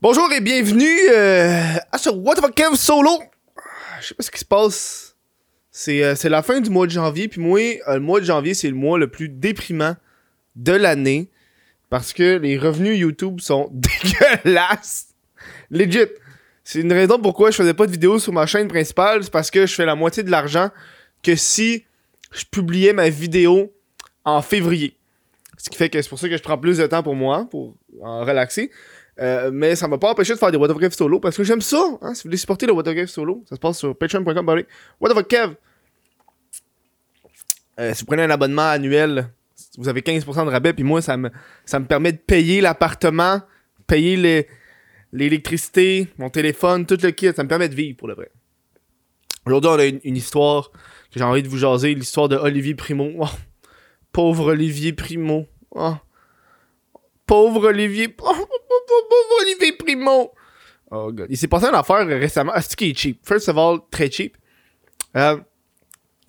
Bonjour et bienvenue euh, à ce What the Kev solo. Je sais pas ce qui se passe. C'est euh, la fin du mois de janvier. Puis moi, euh, le mois de janvier, c'est le mois le plus déprimant de l'année. Parce que les revenus YouTube sont dégueulasses. Legit. C'est une raison pourquoi je faisais pas de vidéos sur ma chaîne principale. C'est parce que je fais la moitié de l'argent que si je publiais ma vidéo en février. Ce qui fait que c'est pour ça que je prends plus de temps pour moi, pour en relaxer. Euh, mais ça m'a pas empêché de faire des What the Kev solo parce que j'aime ça. Hein, si vous voulez supporter le What the Kev solo, ça se passe sur patreon.com. What the Kev? Euh, si vous prenez un abonnement annuel, vous avez 15% de rabais. Puis moi, ça me, ça me permet de payer l'appartement, payer l'électricité, mon téléphone, tout le kit. Ça me permet de vivre pour le vrai. Aujourd'hui, on a une, histoire que j'ai envie de vous jaser l'histoire de Olivier Primo. Oh, pauvre Olivier Primo. Oh. Pauvre Olivier. Pauvre Olivier Primo. Oh god. Il s'est passé une affaire récemment. Ah, c'est qui est cheap? First of all, très cheap. Euh,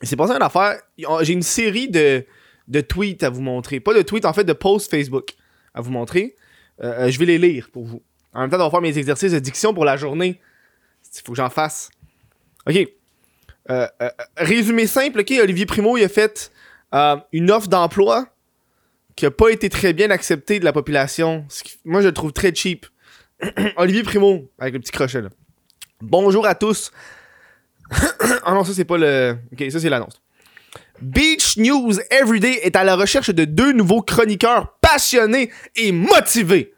il s'est passé une affaire. J'ai une série de, tweets à vous montrer. Pas de tweets, en fait, de posts Facebook à vous montrer. Euh, euh, je vais les lire pour vous. En même temps, on va faire mes exercices de diction pour la journée. Il faut que j'en fasse. Ok. Résumé simple, ok. Olivier Primo, il a fait une offre d'emploi qui a pas été très bien acceptée de la population. Ce qui- moi, je le trouve très cheap. Olivier Primo, avec le petit crochet là. Bonjour à tous. ah non, ça c'est pas le. Ok, ça c'est l'annonce. Beach News Everyday est à la recherche de deux nouveaux chroniqueurs passionnés et motivés.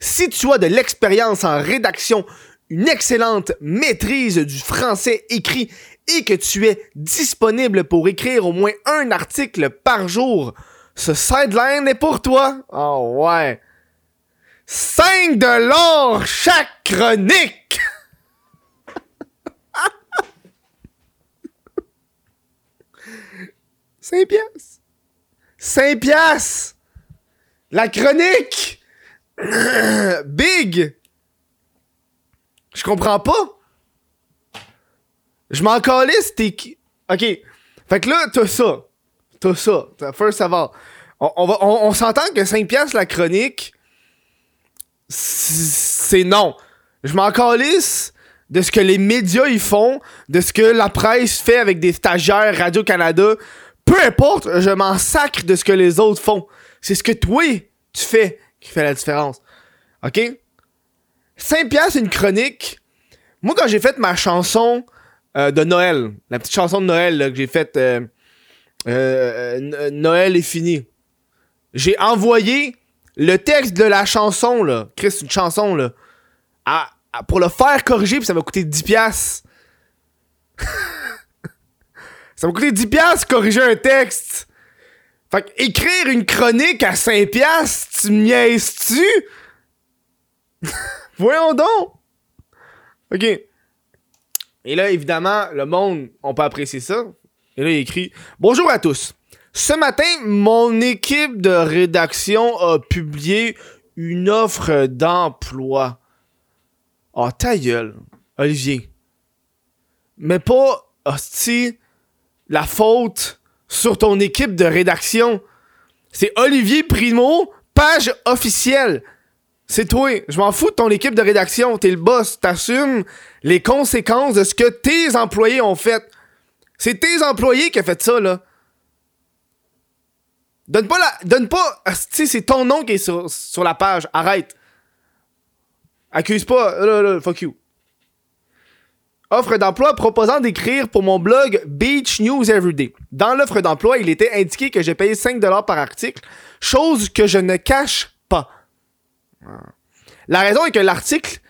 Si tu as de l'expérience en rédaction, une excellente maîtrise du français écrit et que tu es disponible pour écrire au moins un article par jour, ce sideline est pour toi. Oh ouais. 5 dollars chaque chronique. 5 piastres. 5 piastres. La chronique. Big. Je comprends pas. Je m'en calisse, t'es? Ok. Fait que là, t'as ça. T'as ça. First of all. On, on s'entend que 5 piastres la chronique, c'est non. Je m'en calisse de ce que les médias ils font, de ce que la presse fait avec des stagiaires Radio-Canada. Peu importe, je m'en sacre de ce que les autres font. C'est ce que toi, tu fais qui fait la différence. OK? 5 piastres une chronique. Moi, quand j'ai fait ma chanson euh, de Noël, la petite chanson de Noël que j'ai faite euh, euh, euh, Noël est fini. J'ai envoyé le texte de la chanson, là. Chris, une chanson, là. pour le faire corriger, puis ça m'a coûté 10$. piastres. ça m'a coûté 10$ piastres corriger un texte. Fait que écrire une chronique à 5$, piastres, tu me niaises-tu? Voyons donc! Ok. Et là, évidemment, le monde, on peut apprécier ça. Et là, il écrit Bonjour à tous. Ce matin, mon équipe de rédaction a publié une offre d'emploi. Oh, ta gueule, Olivier. Mais pas, hostie, la faute sur ton équipe de rédaction. C'est Olivier Primo, page officielle. C'est toi. Je m'en fous de ton équipe de rédaction. T'es le boss. T'assumes les conséquences de ce que tes employés ont fait. C'est tes employés qui ont fait ça, là. Donne pas la. Donne pas. Tu c'est ton nom qui est sur, sur la page. Arrête. Accuse pas. Fuck you. Offre d'emploi proposant d'écrire pour mon blog Beach News Everyday. Dans l'offre d'emploi, il était indiqué que j'ai payé 5$ par article, chose que je ne cache pas. La raison est que l'article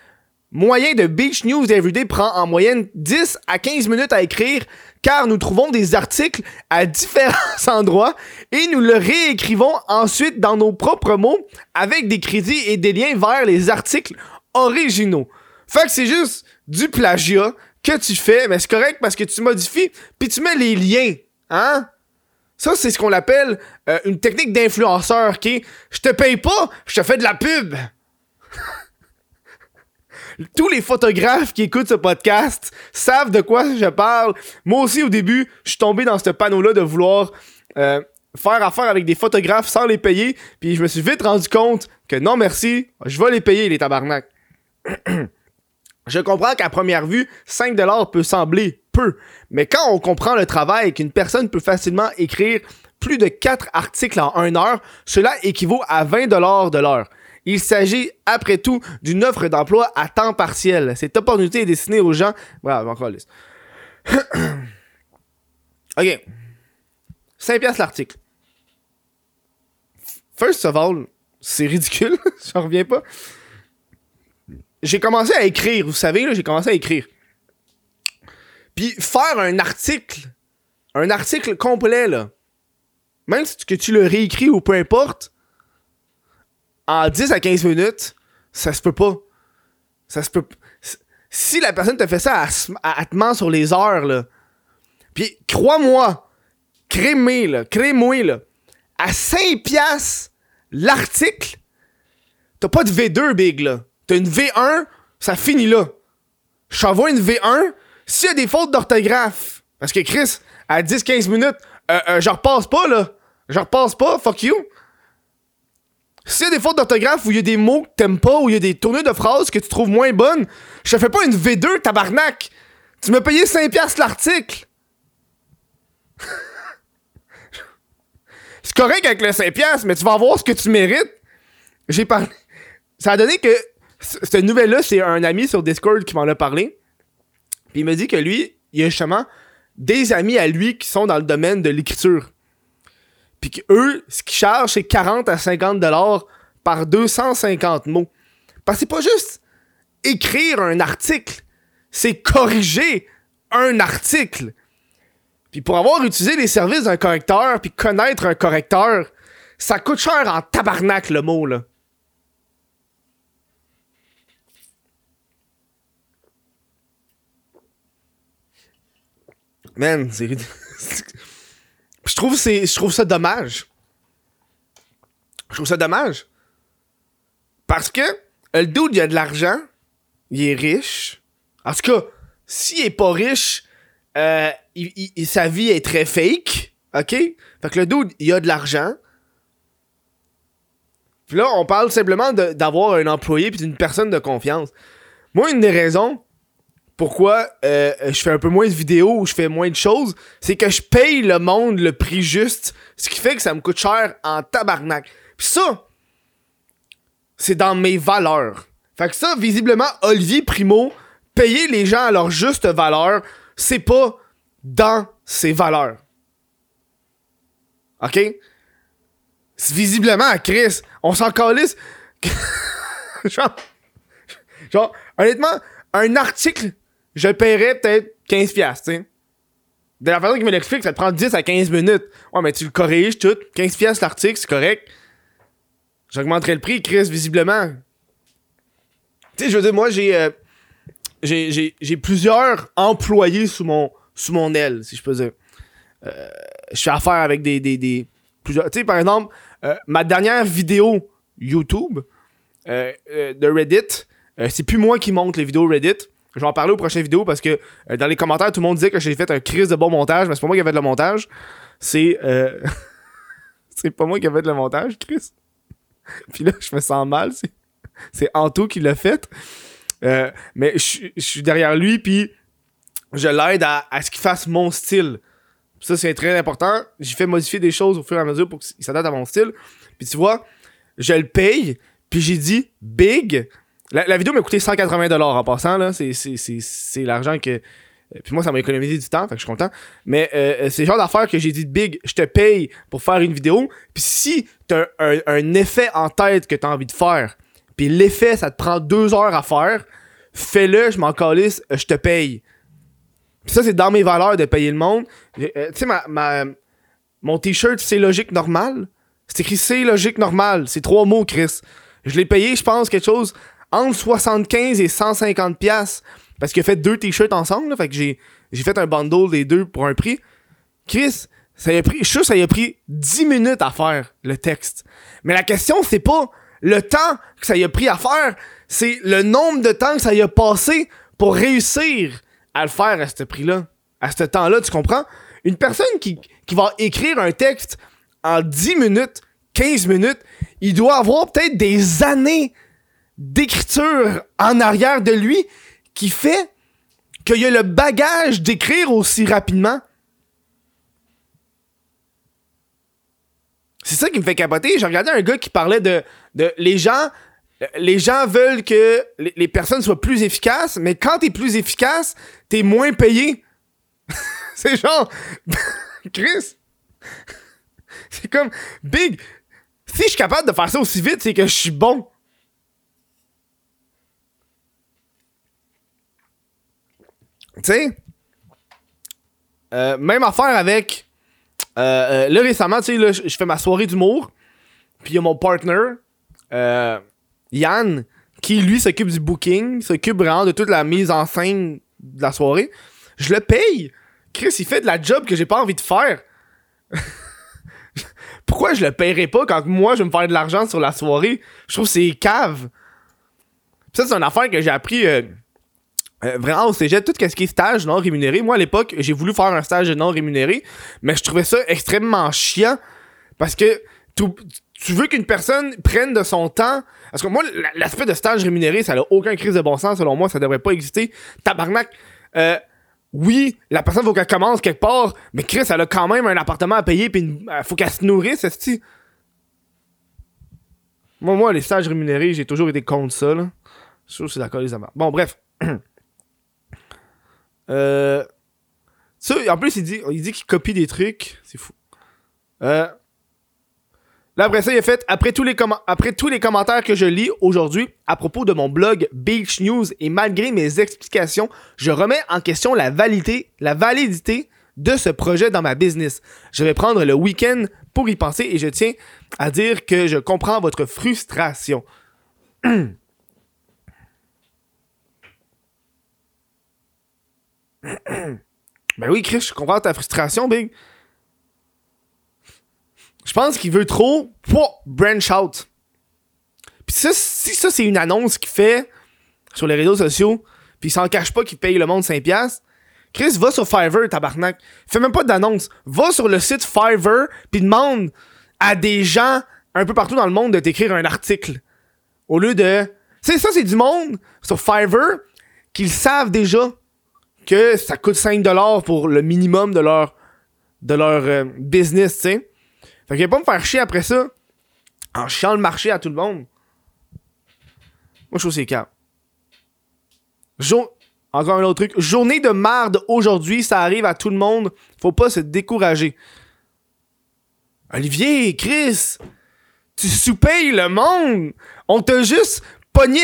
moyen de Beach News Everyday prend en moyenne 10 à 15 minutes à écrire car nous trouvons des articles à différents endroits et nous le réécrivons ensuite dans nos propres mots avec des crédits et des liens vers les articles originaux. Fait que c'est juste du plagiat que tu fais, mais c'est correct parce que tu modifies puis tu mets les liens, hein? Ça, c'est ce qu'on appelle euh, une technique d'influenceur, ok? Je te paye pas, je te fais de la pub. Tous les photographes qui écoutent ce podcast savent de quoi je parle. Moi aussi, au début, je suis tombé dans ce panneau-là de vouloir euh, faire affaire avec des photographes sans les payer, puis je me suis vite rendu compte que non merci, je vais les payer les tabarnak. je comprends qu'à première vue, 5$ peut sembler peu, mais quand on comprend le travail qu'une personne peut facilement écrire plus de 4 articles en 1 heure, cela équivaut à 20$ de l'heure. Il s'agit, après tout, d'une offre d'emploi à temps partiel. Cette opportunité est destinée aux gens... Voilà, encore liste. OK. 5 piastres l'article. First of all, c'est ridicule. J'en reviens pas. J'ai commencé à écrire, vous savez, j'ai commencé à écrire. Puis faire un article, un article complet, là, même si que tu le réécris ou peu importe, en 10 à 15 minutes, ça se peut pas. Ça se peut Si la personne te fait ça, elle, te ment sur les heures, là. Puis, crois-moi, crée-moi, là, crée-moi, là, à 5 piastres l'article, t'as pas de V2, big, là. T'as une V1, ça finit là. Je t'envoie une V1, s'il y a des fautes d'orthographe, parce que Chris, à 10-15 minutes, euh, euh, je repasse pas, là. Je repasse pas, fuck you. S'il y des fautes d'orthographe où il y a des mots que t'aimes pas, où il y a des tournures de phrases que tu trouves moins bonnes, je te fais pas une V2, tabarnak! Tu m'as payé 5$ l'article! C'est correct avec le 5$, mais tu vas voir ce que tu mérites. J'ai parlé. Ça a donné que. Cette nouvelle-là, c'est un ami sur Discord qui m'en a parlé. Puis il me dit que lui, il y a justement des amis à lui qui sont dans le domaine de l'écriture. Puis qu'eux, ce qu'ils chargent, c'est 40 à 50 dollars par 250 mots. Parce que c'est pas juste écrire un article, c'est corriger un article. Puis pour avoir utilisé les services d'un correcteur, puis connaître un correcteur, ça coûte cher en tabarnak le mot, là. Man, c'est je trouve, ça dommage. Je trouve ça dommage. Parce que le dude, il a de l'argent. Il est riche. En tout cas, s'il est pas riche, euh, sa vie est très fake. OK? Fait que le dude, il a de l'argent. Puis là, on parle simplement d'avoir un employé puis d'une personne de confiance. Moi, une des raisons pourquoi euh, je fais un peu moins de vidéos ou je fais moins de choses, c'est que je paye le monde le prix juste, ce qui fait que ça me coûte cher en tabarnak. Puis ça, c'est dans mes valeurs. Fait que ça, visiblement, Olivier Primo, payer les gens à leur juste valeur, c'est pas dans ses valeurs. OK? Visiblement, Chris, on s'en calisse. genre, genre, honnêtement, un article je le paierais peut-être 15$, tu sais. De la façon qu'il me l'explique, ça te prend 10 à 15 minutes. Ouais, mais tu le corriges tout. 15$ l'article, c'est correct. J'augmenterai le prix, Chris, visiblement. Tu sais, je veux dire, moi, j'ai, euh, plusieurs employés sous mon, aile, si je peux dire. Euh, je fais affaire avec des, des. Tu sais, par exemple, euh, ma dernière vidéo YouTube de Reddit, c'est plus moi qui monte les vidéos Reddit. Je vais en parler aux prochaines vidéos parce que euh, dans les commentaires, tout le monde disait que j'ai fait un crise de bon montage, mais c'est pas moi qui ai fait le montage. C'est. Euh... c'est pas moi qui ai fait le montage, Chris. Puis là, je me sens mal. C'est, Anto qui l'a fait. Euh, mais je, suis derrière lui, puis je l'aide à, ce qu'il fasse mon style. Ça, c'est très important. J'ai fait modifier des choses au fur et à mesure pour qu'il s'adapte à mon style. Puis tu vois, je le paye, puis j'ai dit big la, vidéo m'a coûté 180$ en passant, là. C'est l'argent que. Euh, puis moi, ça m'a économisé du temps, fait je suis content. Mais euh, euh, c'est le genre d'affaire que j'ai dit big, je te paye pour faire une vidéo. Puis si t'as un, effet en tête que t'as envie de faire, puis l'effet, ça te prend deux heures à faire, fais-le, je m'en calisse, je te paye. Puis ça, c'est dans mes valeurs de payer le monde. tu sais, ma, ma, mon t-shirt, c'est logique normal. C'est écrit c'est logique normal. C'est trois mots, Chris. Je l'ai payé, je pense, quelque chose entre 75 et 150 pièces parce qu'il a fait deux t-shirts ensemble, fait que j'ai, fait un bundle des deux pour un prix. Chris, ça a pris, je suis sûr ça a pris 10 minutes à faire le texte. Mais la question, c'est pas le temps que ça a pris à faire, c'est le nombre de temps que ça y a passé pour réussir à le faire à ce prix-là, à ce temps-là, tu comprends? Une personne qui, qui va écrire un texte en 10 minutes, 15 minutes, il doit avoir peut-être des années d'écriture en arrière de lui qui fait qu'il a le bagage d'écrire aussi rapidement. C'est ça qui me fait capoter. J'ai regardé un gars qui parlait de, de les gens les gens veulent que les, personnes soient plus efficaces, mais quand t'es plus efficace, t'es moins payé. c'est genre Chris. C'est comme Big. Si je suis capable de faire ça aussi vite, c'est que je suis bon. Tu sais, euh, même affaire avec. Euh, euh, là, récemment, tu sais, je fais ma soirée d'humour. Puis il y a mon partner, Yann, qui lui s'occupe du booking, s'occupe vraiment de toute la mise en scène de la soirée. Je le paye. Chris, il fait de la job que j'ai pas envie de faire. Pourquoi je le paierais pas quand moi je vais me faire de l'argent sur la soirée? Je trouve que c'est cave. ça, c'est une affaire que j'ai appris euh, vraiment au cégep, tout ce qui est stage non rémunéré. Moi, à l'époque, j'ai voulu faire un stage non rémunéré, mais je trouvais ça extrêmement chiant parce que tu, veux qu'une personne prenne de son temps. Parce que moi, l'aspect de stage rémunéré, ça n'a aucun crise de bon sens, selon moi, ça devrait pas exister. Tabarnak, euh, oui, la personne faut qu'elle commence quelque part, mais Chris, elle a quand même un appartement à payer, puis euh, faut qu'elle se nourrisse, cest Moi, moi, les stages rémunérés, j'ai toujours été contre ça, là. Je c'est d'accord, les amas. Bon, bref. Euh, en plus, il dit, il dit qu'il copie des trucs. C'est fou. Euh, là, après ça, il a fait après tous, les après tous les commentaires que je lis aujourd'hui à propos de mon blog Beach News et malgré mes explications, je remets en question la validité, la validité de ce projet dans ma business. Je vais prendre le week-end pour y penser et je tiens à dire que je comprends votre frustration. ben oui, Chris, je comprends ta frustration, Big. Je pense qu'il veut trop pour branch out. Puis ça, si ça, c'est une annonce qu'il fait sur les réseaux sociaux, puis il s'en cache pas qu'il paye le monde 5$, Chris, va sur Fiverr, tabarnak. Fais même pas d'annonce. Va sur le site Fiverr, puis demande à des gens un peu partout dans le monde de t'écrire un article. Au lieu de... Tu ça, c'est du monde sur Fiverr qu'ils savent déjà que ça coûte 5$ pour le minimum de leur, de leur euh, business, tu sais. Fait va pas me faire chier après ça en chiant le marché à tout le monde. Moi, je trouve c'est calme. Encore un autre truc. Journée de marde aujourd'hui, ça arrive à tout le monde. Faut pas se décourager. Olivier, Chris, tu sous-payes le monde. On t'a juste pogné.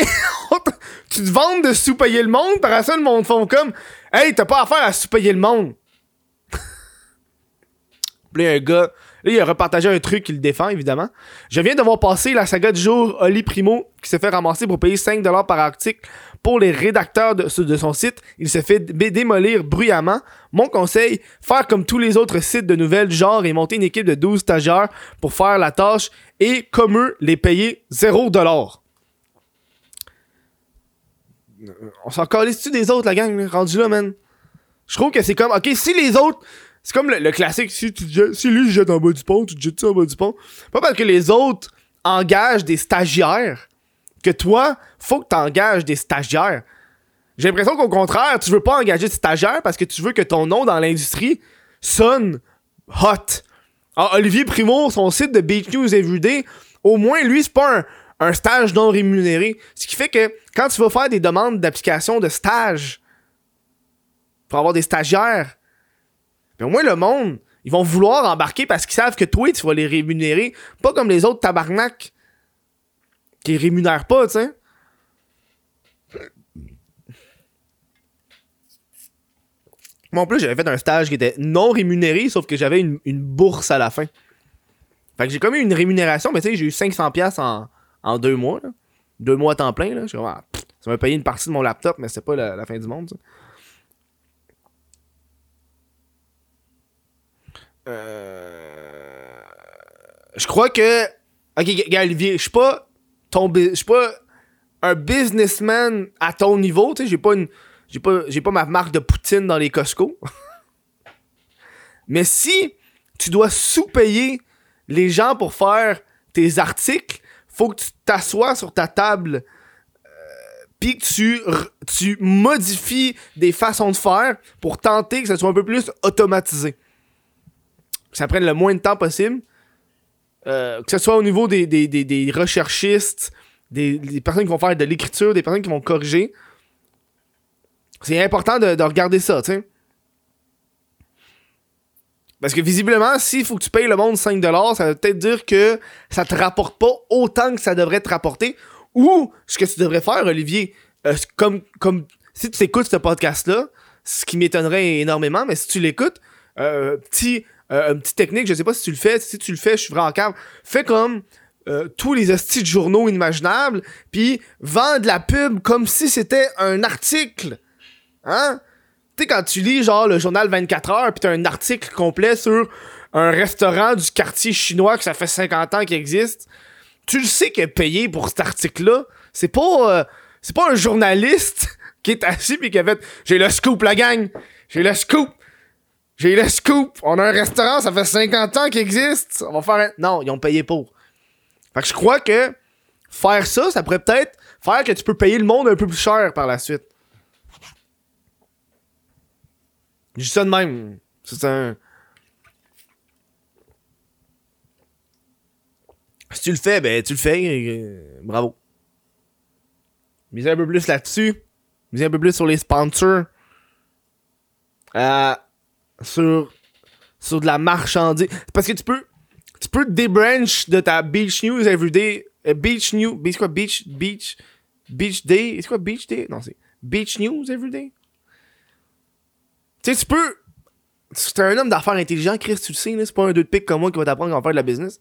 tu te vends de sous-payer le monde, par ça, le monde font comme Hey, t'as pas affaire à sous-payer le monde. Puis un gars, là, il a repartagé un truc qui le défend, évidemment. Je viens de voir passer la saga du jour Oli Primo qui se fait ramasser pour payer 5$ par article pour les rédacteurs de, de, son site. Il se fait démolir bruyamment. Mon conseil, faire comme tous les autres sites de nouvelles du genre et monter une équipe de 12 stagiaires pour faire la tâche et, comme eux, les payer 0$. On s'en calisse-tu des autres, la gang, rendu là, man? Je trouve que c'est comme, ok, si les autres, c'est comme le, classique, si, tu si lui jette en bas du pont, tu te jettes ça en bas du pont? Pas parce que les autres engagent des stagiaires que toi, faut que tu engages des stagiaires. J'ai l'impression qu'au contraire, tu veux pas engager de stagiaires parce que tu veux que ton nom dans l'industrie sonne hot. Ah, Olivier Primo, son site de Beat News Everyday, au moins, lui, c'est pas un, un stage non rémunéré. Ce qui fait que quand tu vas faire des demandes d'application de stage pour avoir des stagiaires, ben au moins le monde, ils vont vouloir embarquer parce qu'ils savent que toi, tu vas les rémunérer. Pas comme les autres tabarnak qui rémunèrent pas, tu sais. Moi, en plus, j'avais fait un stage qui était non rémunéré, sauf que j'avais une, bourse à la fin. Fait que j'ai comme eu une rémunération, mais tu sais, j'ai eu 500$ en, en deux mois. Deux mois à temps plein. Là. Je ah, ça m'a payé une partie de mon laptop, mais c'est pas la, fin du monde. Euh... Je crois que. Ok, Olivier, je suis pas ton je suis pas un businessman à ton niveau, tu sais, j'ai pas une j'ai pas j'ai pas ma marque de Poutine dans les Costco. Mais si tu dois sous-payer les gens, pour faire tes articles, faut que tu t'assoies sur ta table euh, puis que tu, tu modifies des façons de faire pour tenter que ça soit un peu plus automatisé. Que ça prenne le moins de temps possible. Euh, que ce soit au niveau des, des, des, recherchistes, des, personnes qui vont faire de l'écriture, des personnes qui vont corriger. C'est important de, de regarder ça, tu sais. Parce que visiblement, s'il faut que tu payes le monde 5$, ça veut peut-être dire que ça te rapporte pas autant que ça devrait te rapporter. Ou ce que tu devrais faire, Olivier, euh, comme, comme si tu écoutes ce podcast-là, ce qui m'étonnerait énormément, mais si tu l'écoutes, euh, petit, euh, petite technique, je sais pas si tu le fais, si tu le fais, je suis vraiment calme. Fais comme tous les hosties de journaux inimaginables, puis vends de la pub comme si c'était un article. Hein? Tu sais, quand tu lis genre le journal 24 heures, pis t'as un article complet sur un restaurant du quartier chinois que ça fait 50 ans qu'il existe, tu le sais que payer pour cet article-là, c'est pas, euh, c'est pas un journaliste qui est assis pis qui a fait J'ai le scoop, la gang! J'ai le scoop! J'ai le scoop! On a un restaurant, ça fait 50 ans qu'il existe! On va faire un... Non, ils ont payé pour. Fait que je crois que faire ça, ça pourrait peut-être faire que tu peux payer le monde un peu plus cher par la suite. Je dis ça de même. C'est un. Si tu le fais, ben tu le fais. Euh, bravo. Misez un peu plus là-dessus. Misez un peu plus sur les sponsors. Euh, sur, sur de la marchandise. Parce que tu peux. Tu peux débranch de ta Beach News Everyday. Euh, beach News. C'est quoi? Beach. Beach. Beach Day. C'est quoi Beach Day? Non, c'est Beach News Everyday. Tu sais, tu peux. C'est un homme d'affaires intelligent, Chris, tu le sais, c'est pas un deux de pique comme moi qui va t'apprendre comment faire de la business.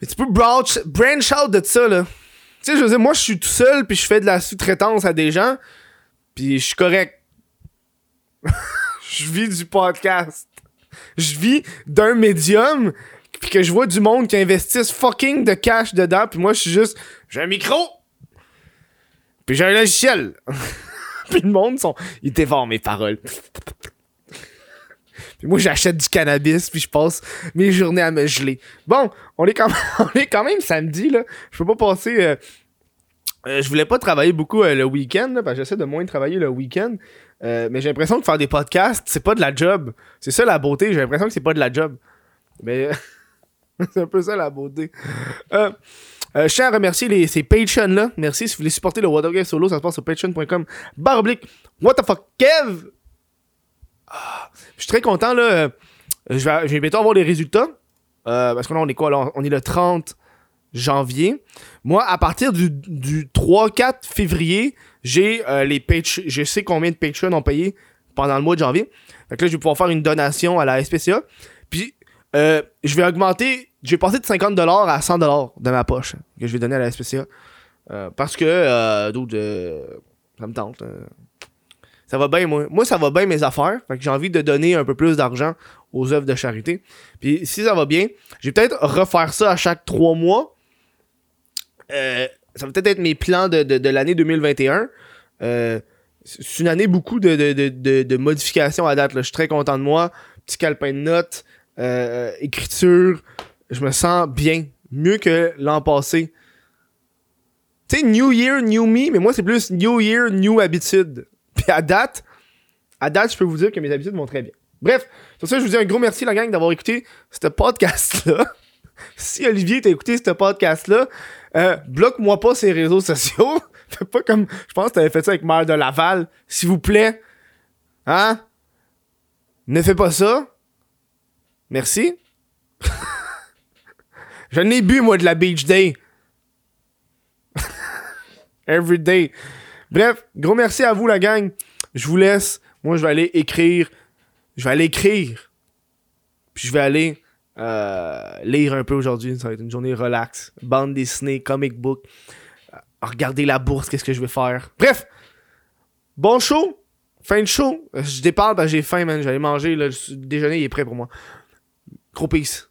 Mais tu peux branch, branch out de ça, là. Tu sais, je veux dire, moi, je suis tout seul, puis je fais de la sous-traitance à des gens, puis je suis correct. je vis du podcast. Je vis d'un médium, puis que je vois du monde qui investisse fucking de cash dedans, puis moi, je suis juste, j'ai un micro, puis j'ai un logiciel. puis le monde, sont, ils dévorent mes paroles. Puis moi, j'achète du cannabis, puis je passe mes journées à me geler. Bon, on est quand même, samedi, là. Je peux pas passer... Euh, euh, je voulais pas travailler beaucoup euh, le week-end, parce que j'essaie de moins travailler le week-end. mais j'ai l'impression que faire des podcasts, c'est pas de la job. C'est ça la beauté, j'ai l'impression que c'est pas de la job. Mais c'est un peu ça la beauté. Euh, je tiens à remercier les, ces Patreons-là. Merci. Si vous voulez supporter le What Solo, ça se passe sur patreon.com. Barblick. What the fuck, Kev? Ah, je suis très content, là. Euh, je vais, bientôt avoir les résultats. Euh, parce que là, on est quoi? On est le 30 janvier. Moi, à partir du, du 3-4 février, j'ai les page je sais combien de Patreons ont payé pendant le mois de janvier. Que là, je vais pouvoir faire une donation à la SPCA. Puis, je vais augmenter je vais passer de 50$ à 100$ de ma poche que je vais donner à la SPCA. Euh, parce que, euh, euh, ça me tente. Euh. ça va bien, moi. Moi, ça va bien mes affaires. Fait que j'ai envie de donner un peu plus d'argent aux œuvres de charité. Puis si ça va bien, je vais peut-être refaire ça à chaque 3 mois. ça va peut-être être mes plans de, de, l'année 2021. c'est une année beaucoup de, de, modifications à date. Là. Je suis très content de moi. Petit calepin de notes, écriture, je me sens bien. Mieux que l'an passé. Tu sais, New Year, New Me, mais moi, c'est plus New Year, New Habitude. Puis à date, à date, je peux vous dire que mes habitudes vont très bien. Bref, sur ça, je vous dis un gros merci, la gang, d'avoir écouté ce podcast-là. si Olivier t'a écouté ce podcast-là, euh, bloque-moi pas ses réseaux sociaux. Fais pas comme, je pense que t'avais fait ça avec Mère de Laval. S'il vous plaît. Hein? Ne fais pas ça. Merci. Je n'ai bu, moi, de la Beach Day. Every day. Bref, gros merci à vous, la gang. Je vous laisse. Moi, je vais aller écrire. Je vais aller écrire. Puis je vais aller euh, lire un peu aujourd'hui. Ça va être une journée relax. Bande dessinée, comic book. Euh, regarder la bourse, qu'est-ce que je vais faire. Bref, bon show. Fin de show. Je départ j'ai faim, man. J'allais manger. le déjeuner il est prêt pour moi. Gros peace.